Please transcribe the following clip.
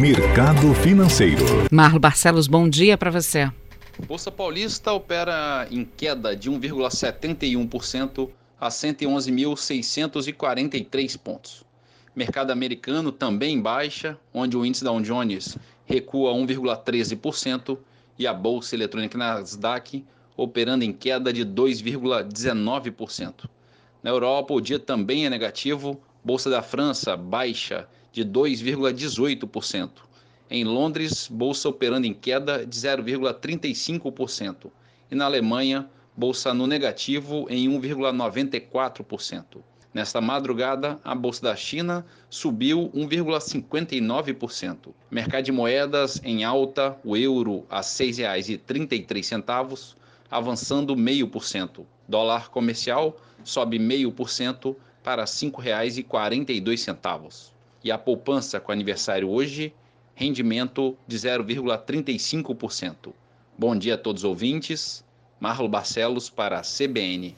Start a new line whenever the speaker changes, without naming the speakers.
Mercado Financeiro.
Marlo Barcelos, bom dia para você.
Bolsa Paulista opera em queda de 1,71% a 111.643 pontos. Mercado americano também em baixa, onde o índice Dow Jones recua 1,13% e a bolsa eletrônica Nasdaq operando em queda de 2,19%. Na Europa, o dia também é negativo, bolsa da França baixa de 2,18%. Em Londres, bolsa operando em queda de 0,35%. E na Alemanha, bolsa no negativo em 1,94%. Nesta madrugada, a bolsa da China subiu 1,59%. Mercado de moedas em alta, o euro a R$ 6,33, avançando 0,5%. Dólar comercial sobe 0,5% para R$ 5,42. E a poupança com aniversário hoje, rendimento de 0,35%. Bom dia a todos os ouvintes. Marlo Barcelos para a CBN.